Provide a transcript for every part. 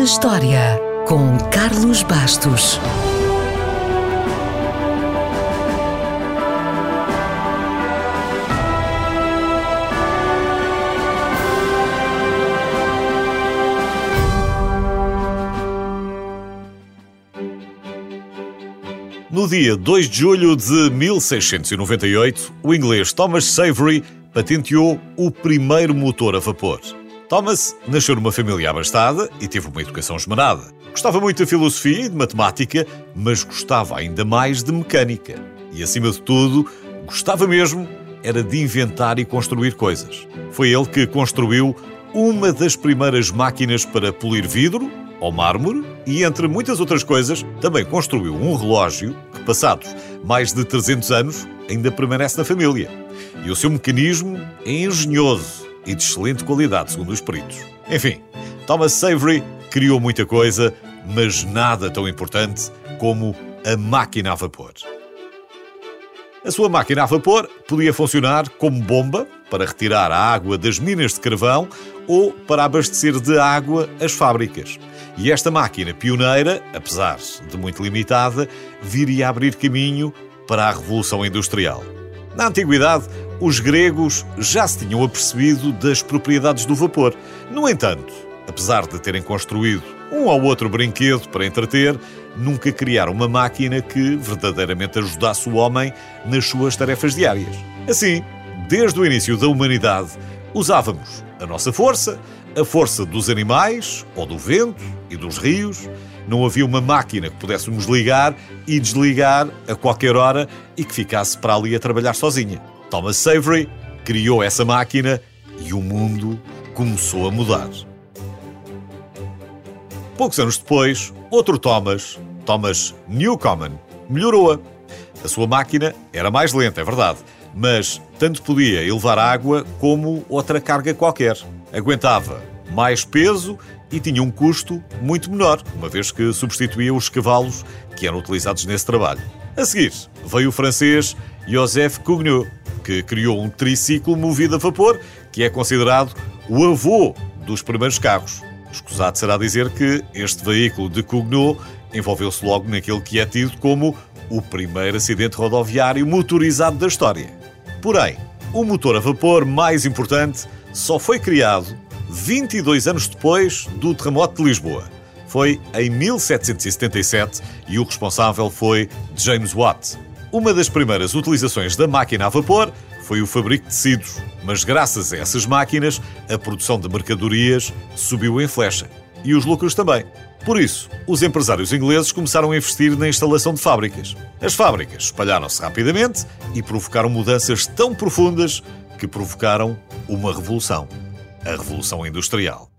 na História, com Carlos Bastos. No dia 2 de julho de 1698, o inglês Thomas Savery patenteou o primeiro motor a vapor. Thomas nasceu numa família abastada e teve uma educação esmerada. Gostava muito da filosofia e de matemática, mas gostava ainda mais de mecânica. E, acima de tudo, gostava mesmo era de inventar e construir coisas. Foi ele que construiu uma das primeiras máquinas para polir vidro ou mármore e, entre muitas outras coisas, também construiu um relógio que, passados mais de 300 anos, ainda permanece na família. E o seu mecanismo é engenhoso e de excelente qualidade, segundo os peritos. Enfim, Thomas Savery criou muita coisa, mas nada tão importante como a máquina a vapor. A sua máquina a vapor podia funcionar como bomba para retirar a água das minas de carvão ou para abastecer de água as fábricas. E esta máquina pioneira, apesar de muito limitada, viria a abrir caminho para a Revolução Industrial. Na antiguidade, os gregos já se tinham apercebido das propriedades do vapor. No entanto, apesar de terem construído um ou outro brinquedo para entreter, nunca criaram uma máquina que verdadeiramente ajudasse o homem nas suas tarefas diárias. Assim, desde o início da humanidade, usávamos a nossa força, a força dos animais, ou do vento e dos rios. Não havia uma máquina que pudéssemos ligar e desligar a qualquer hora e que ficasse para ali a trabalhar sozinha. Thomas Savery criou essa máquina e o mundo começou a mudar. Poucos anos depois, outro Thomas, Thomas Newcomen, melhorou-a. A sua máquina era mais lenta, é verdade, mas tanto podia elevar água como outra carga qualquer. Aguentava mais peso e tinha um custo muito menor, uma vez que substituía os cavalos que eram utilizados nesse trabalho. A seguir, veio o francês Joseph Cugnot, que criou um triciclo movido a vapor, que é considerado o avô dos primeiros carros. Escusado será dizer que este veículo de Cugnot envolveu-se logo naquele que é tido como o primeiro acidente rodoviário motorizado da história. Porém, o motor a vapor mais importante só foi criado 22 anos depois do terremoto de Lisboa. Foi em 1777 e o responsável foi James Watt. Uma das primeiras utilizações da máquina a vapor foi o fabrico de tecidos, mas graças a essas máquinas a produção de mercadorias subiu em flecha e os lucros também. Por isso, os empresários ingleses começaram a investir na instalação de fábricas. As fábricas espalharam-se rapidamente e provocaram mudanças tão profundas que provocaram uma revolução a Revolução Industrial.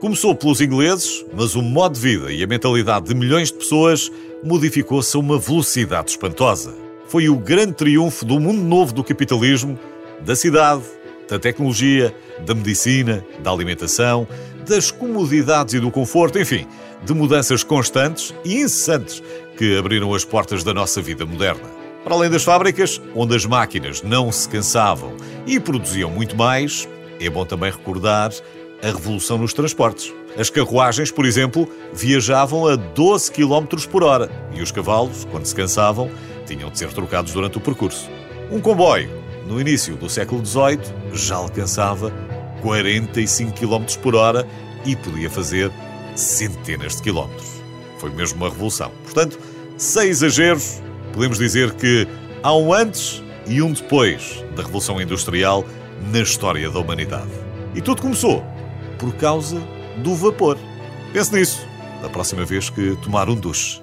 Começou pelos ingleses, mas o modo de vida e a mentalidade de milhões de pessoas modificou-se a uma velocidade espantosa. Foi o grande triunfo do mundo novo do capitalismo, da cidade, da tecnologia, da medicina, da alimentação, das comodidades e do conforto, enfim, de mudanças constantes e incessantes que abriram as portas da nossa vida moderna. Para além das fábricas, onde as máquinas não se cansavam e produziam muito mais, é bom também recordar a revolução nos transportes. As carruagens, por exemplo, viajavam a 12 km por hora e os cavalos, quando se cansavam, tinham de ser trocados durante o percurso. Um comboio, no início do século XVIII, já alcançava 45 km por hora e podia fazer centenas de quilómetros. Foi mesmo uma revolução. Portanto, sem exageros, podemos dizer que há um antes e um depois da Revolução Industrial na história da humanidade. E tudo começou por causa do vapor. Pense nisso da próxima vez que tomar um duche.